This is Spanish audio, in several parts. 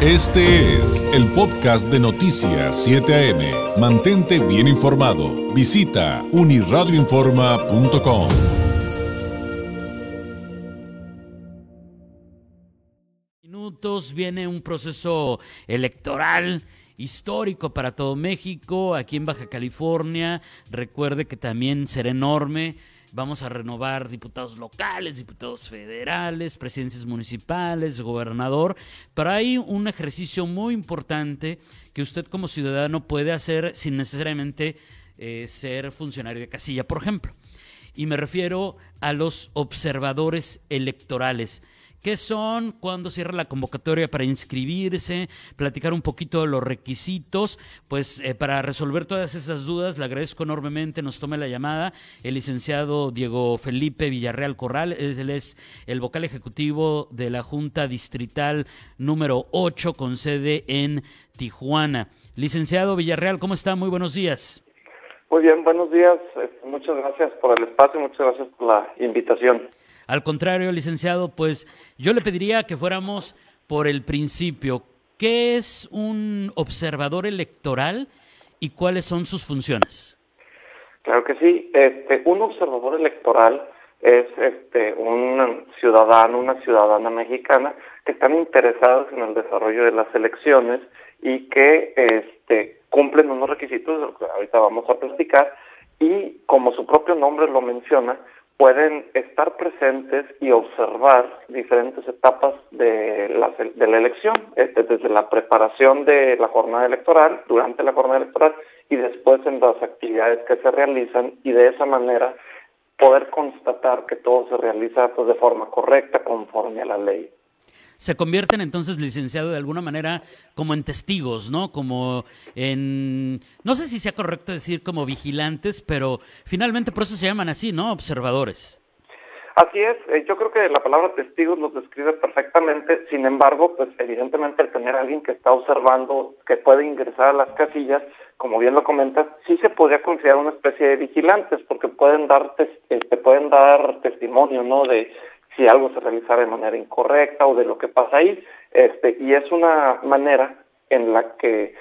Este es el podcast de Noticias 7 AM. Mantente bien informado. Visita uniradioinforma.com. Minutos viene un proceso electoral histórico para todo México, aquí en Baja California. Recuerde que también será enorme Vamos a renovar diputados locales, diputados federales, presidencias municipales, gobernador. Pero hay un ejercicio muy importante que usted como ciudadano puede hacer sin necesariamente eh, ser funcionario de casilla, por ejemplo. Y me refiero a los observadores electorales qué son, cuándo cierra la convocatoria para inscribirse, platicar un poquito de los requisitos. Pues eh, para resolver todas esas dudas, le agradezco enormemente, nos tome la llamada el licenciado Diego Felipe Villarreal Corral, él es el vocal ejecutivo de la Junta Distrital número 8 con sede en Tijuana. Licenciado Villarreal, ¿cómo está? Muy buenos días. Muy bien, buenos días. Este, muchas gracias por el espacio, muchas gracias por la invitación. Al contrario, licenciado, pues yo le pediría que fuéramos por el principio. ¿Qué es un observador electoral y cuáles son sus funciones? Claro que sí. Este, un observador electoral es este, un ciudadano, una ciudadana mexicana que están interesados en el desarrollo de las elecciones y que este, cumplen unos requisitos, que ahorita vamos a platicar, y como su propio nombre lo menciona, pueden estar presentes y observar diferentes etapas de la, de la elección, desde la preparación de la jornada electoral, durante la jornada electoral y después en las actividades que se realizan y de esa manera poder constatar que todo se realiza pues, de forma correcta conforme a la ley se convierten entonces, licenciado, de alguna manera como en testigos, ¿no? Como en, no sé si sea correcto decir como vigilantes, pero finalmente por eso se llaman así, ¿no? Observadores. Así es, eh, yo creo que la palabra testigos nos describe perfectamente, sin embargo, pues evidentemente el tener a alguien que está observando, que puede ingresar a las casillas, como bien lo comentas, sí se podría considerar una especie de vigilantes, porque pueden dar, este, pueden dar testimonio, ¿no? De si algo se realizara de manera incorrecta o de lo que pasa ahí, este, y es una manera en la que,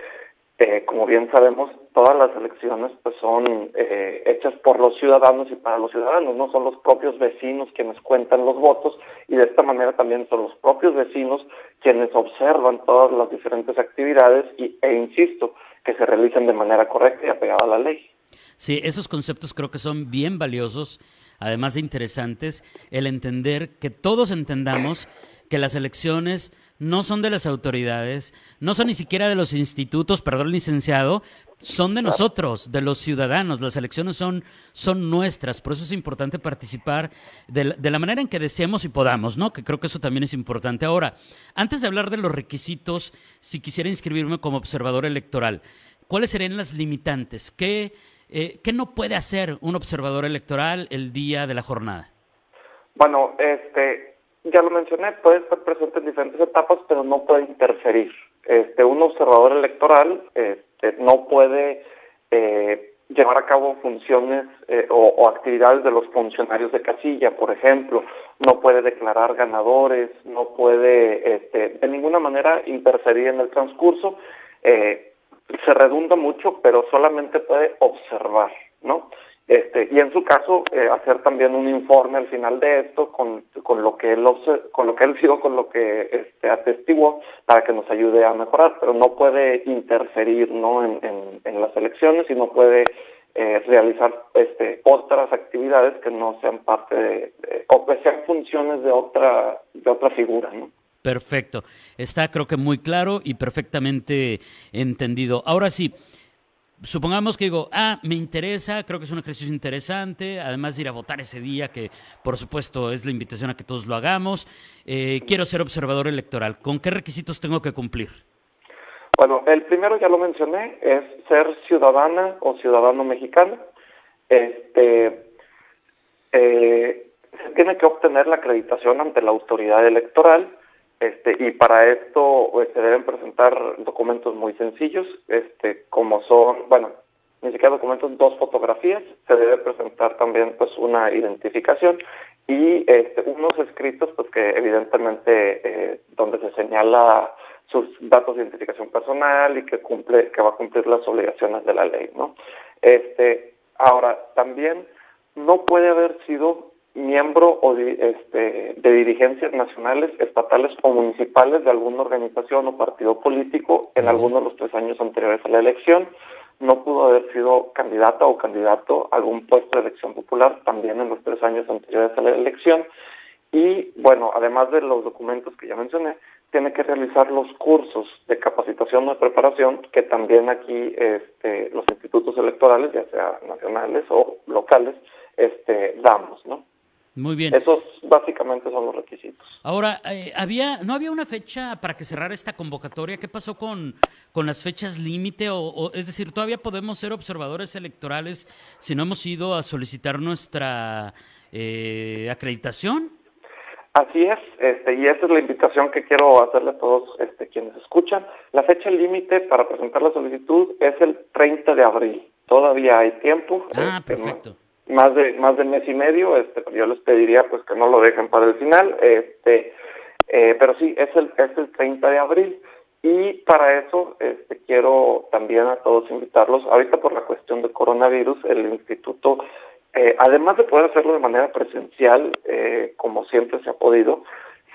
eh, como bien sabemos, todas las elecciones pues son eh, hechas por los ciudadanos y para los ciudadanos, no son los propios vecinos quienes cuentan los votos y de esta manera también son los propios vecinos quienes observan todas las diferentes actividades y, e insisto, que se realicen de manera correcta y apegada a la ley. Sí, esos conceptos creo que son bien valiosos además de interesantes, el entender que todos entendamos que las elecciones no son de las autoridades, no son ni siquiera de los institutos, perdón, licenciado, son de nosotros, de los ciudadanos. Las elecciones son, son nuestras, por eso es importante participar de la, manera en que deseemos y podamos, ¿no? Que creo que eso también es importante. Ahora, antes de hablar de los requisitos, si quisiera inscribirme como observador electoral, ¿cuáles serían las limitantes? ¿Qué, eh, ¿Qué no puede hacer un observador electoral el día de la jornada? Bueno, este, ya lo mencioné, puede estar presente en diferentes etapas, pero no puede interferir. Este, un observador electoral este, no puede eh, llevar a cabo funciones eh, o, o, actividades de los funcionarios de casilla, por ejemplo, no puede declarar ganadores, no puede este, de ninguna manera interferir en el transcurso. Eh, se redunda mucho, pero solamente puede observar, ¿no? Este, y en su caso eh, hacer también un informe al final de esto con, con lo que él con lo que él vio, con lo que este, atestiguó para que nos ayude a mejorar, pero no puede interferir ¿no? en, en, en las elecciones y no puede eh, realizar este, otras actividades que no sean parte de, de, o que sean funciones de otra de otra figura, ¿no? Perfecto. Está creo que muy claro y perfectamente entendido. Ahora sí, supongamos que digo, ah, me interesa, creo que es un ejercicio interesante, además de ir a votar ese día, que por supuesto es la invitación a que todos lo hagamos, eh, quiero ser observador electoral. ¿Con qué requisitos tengo que cumplir? Bueno, el primero ya lo mencioné, es ser ciudadana o ciudadano mexicano. Este, eh, se tiene que obtener la acreditación ante la autoridad electoral este, y para esto pues, se deben presentar documentos muy sencillos, este, como son, bueno, ni siquiera documentos, dos fotografías, se debe presentar también pues una identificación y este, unos escritos pues que evidentemente eh, donde se señala sus datos de identificación personal y que cumple, que va a cumplir las obligaciones de la ley, ¿no? Este, ahora, también no puede haber sido miembro o de, este, de dirigencias nacionales, estatales o municipales de alguna organización o partido político en alguno de los tres años anteriores a la elección. No pudo haber sido candidata o candidato a algún puesto de elección popular también en los tres años anteriores a la elección. Y bueno, además de los documentos que ya mencioné, tiene que realizar los cursos de capacitación o de preparación que también aquí este, los institutos electorales, ya sea nacionales o locales, este, damos, ¿no? Muy bien. Esos básicamente son los requisitos. Ahora, eh, había, ¿no había una fecha para que cerrara esta convocatoria? ¿Qué pasó con, con las fechas límite? O, es decir, ¿todavía podemos ser observadores electorales si no hemos ido a solicitar nuestra eh, acreditación? Así es, este, y esa es la invitación que quiero hacerle a todos este, quienes escuchan. La fecha límite para presentar la solicitud es el 30 de abril. Todavía hay tiempo. Ah, este, perfecto más de más de mes y medio este yo les pediría pues que no lo dejen para el final este eh, pero sí es el es el 30 de abril. Y para eso este quiero también a todos invitarlos. Ahorita por la cuestión de coronavirus el instituto eh, además de poder hacerlo de manera presencial eh, como siempre se ha podido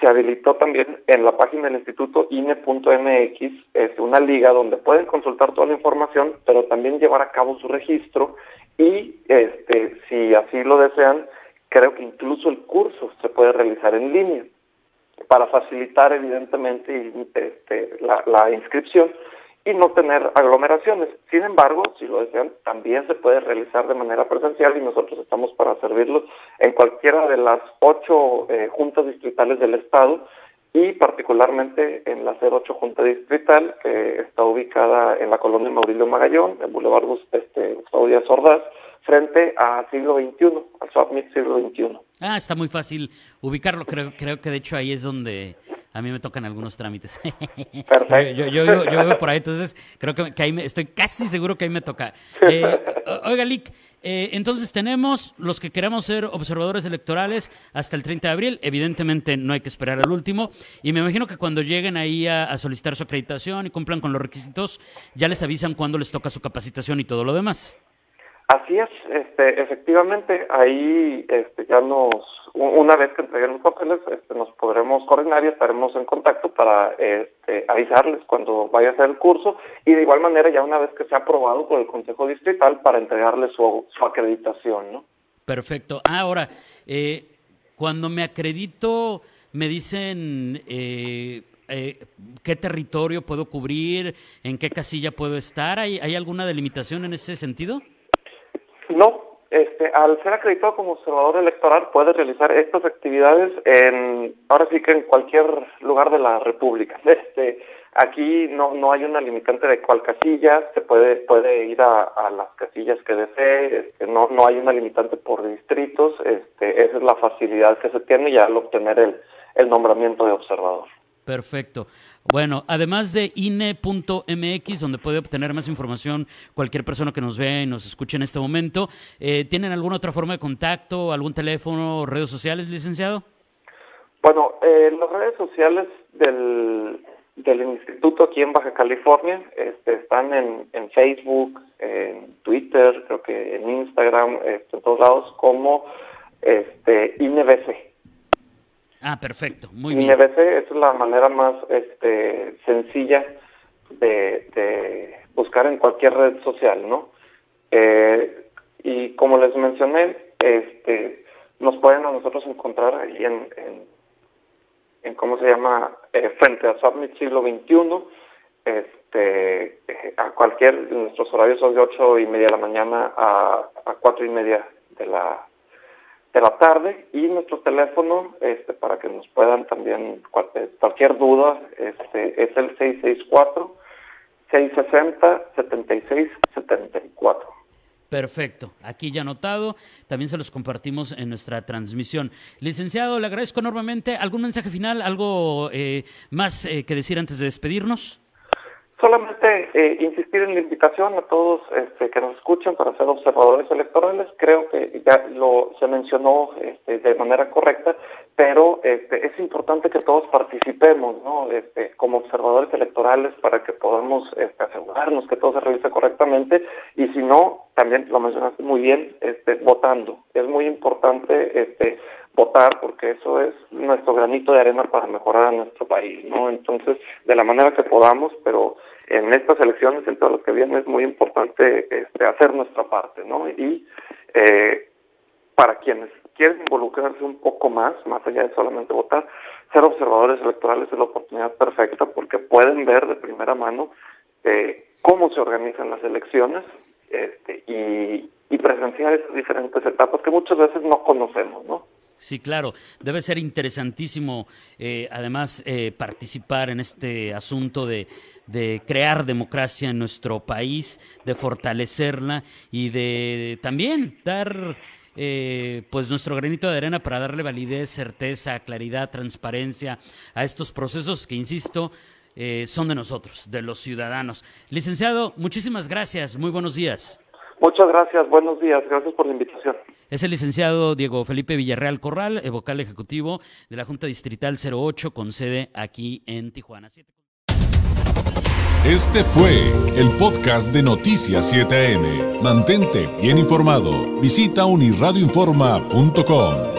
se habilitó también en la página del instituto INE.mx es una liga donde pueden consultar toda la información, pero también llevar a cabo su registro y este, si así lo desean, creo que incluso el curso se puede realizar en línea para facilitar evidentemente este, la inscripción y no tener aglomeraciones. Sin embargo, si lo desean, también se puede realizar de manera presencial y nosotros estamos para servirlos en cualquiera de las ocho eh, juntas distritales del Estado y particularmente en la 08 Junta Distrital, que está ubicada en la colonia Maurilio Magallón, en Boulevard este, Gustavo Díaz Ordaz, frente a siglo XXI, al SWAPMIT siglo XXI. Ah, está muy fácil ubicarlo. Creo, creo que de hecho ahí es donde a mí me tocan algunos trámites. Perfecto. Yo, yo, yo, vivo por ahí, entonces creo que, ahí me, estoy casi seguro que ahí me toca. Eh, oiga, Lick, eh, entonces tenemos los que queremos ser observadores electorales hasta el 30 de abril. Evidentemente no hay que esperar al último. Y me imagino que cuando lleguen ahí a, a solicitar su acreditación y cumplan con los requisitos, ya les avisan cuándo les toca su capacitación y todo lo demás. Así es, este, efectivamente, ahí este, ya nos, una vez que entreguen los papeles, este, nos podremos coordinar y estaremos en contacto para este, avisarles cuando vaya a hacer el curso y de igual manera ya una vez que sea aprobado por el Consejo Distrital para entregarles su, su acreditación, ¿no? Perfecto. Ah, ahora, eh, cuando me acredito, me dicen... Eh, eh, qué territorio puedo cubrir, en qué casilla puedo estar. ¿Hay, ¿Hay alguna delimitación en ese sentido? No, este, al ser acreditado como observador electoral puede realizar estas actividades en, ahora sí que en cualquier lugar de la República. Este, aquí no, no hay una limitante de cuál casilla, se puede, puede ir a, a las casillas que desee, este, no, no hay una limitante por distritos, este, esa es la facilidad que se tiene ya al obtener el, el nombramiento de observador. Perfecto. Bueno, además de INE.mx, donde puede obtener más información cualquier persona que nos vea y nos escuche en este momento, eh, ¿tienen alguna otra forma de contacto, algún teléfono, redes sociales, licenciado? Bueno, eh, las redes sociales del, del instituto aquí en Baja California este, están en, en Facebook, en Twitter, creo que en Instagram, este, en todos lados, como este, INEBC. Ah, perfecto, muy bien. INBC es la manera más este, sencilla de, buscar en cualquier red social, ¿no? Eh, y como les mencioné, este, nos pueden a nosotros encontrar ahí en, en, ¿cómo se llama? Eh, frente a Submit siglo XXI, este, a cualquier, nuestros horarios son de ocho y media de la mañana a, a cuatro y media de la de la tarde y nuestro teléfono este para que nos puedan también cualquier duda este es el 664 660 7674 Perfecto, aquí ya anotado, también se los compartimos en nuestra transmisión. Licenciado, le agradezco enormemente. ¿Algún mensaje final, algo eh, más eh, que decir antes de despedirnos? Solamente eh, insistir en la invitación a todos este, que nos escuchen para ser observadores electorales. Creo que ya lo se mencionó este, de manera correcta, pero este, es importante que todos participemos, ¿no? Este, como observadores electorales para que podamos este, asegurarnos que todo se realice correctamente y si no, también lo mencionaste muy bien, este, votando. Es muy importante este, votar porque eso es nuestro granito de arena para mejorar a nuestro país, ¿no? Entonces, de la manera que podamos, pero en estas elecciones, en todas las que vienen, es muy importante este, hacer nuestra parte, ¿no? Y eh, para quienes quieren involucrarse un poco más, más allá de solamente votar, ser observadores electorales es la oportunidad perfecta porque pueden ver de primera mano eh, cómo se organizan las elecciones este, y, y presenciar esas diferentes etapas que muchas veces no conocemos, ¿no? Sí, claro. Debe ser interesantísimo, eh, además, eh, participar en este asunto de, crear democracia en nuestro país, de fortalecerla y de también dar eh, pues nuestro granito de arena para darle validez, certeza, claridad, transparencia a estos procesos que, insisto, son de nosotros, de los ciudadanos. Licenciado, muchísimas gracias. Muy buenos días. Muchas gracias, buenos días, gracias por la invitación. Es el licenciado Diego Felipe Villarreal Corral, vocal ejecutivo de la Junta Distrital 08 con sede aquí en Tijuana. Este fue el podcast de Noticias 7am. Mantente bien informado. Visita unirradioinforma.com.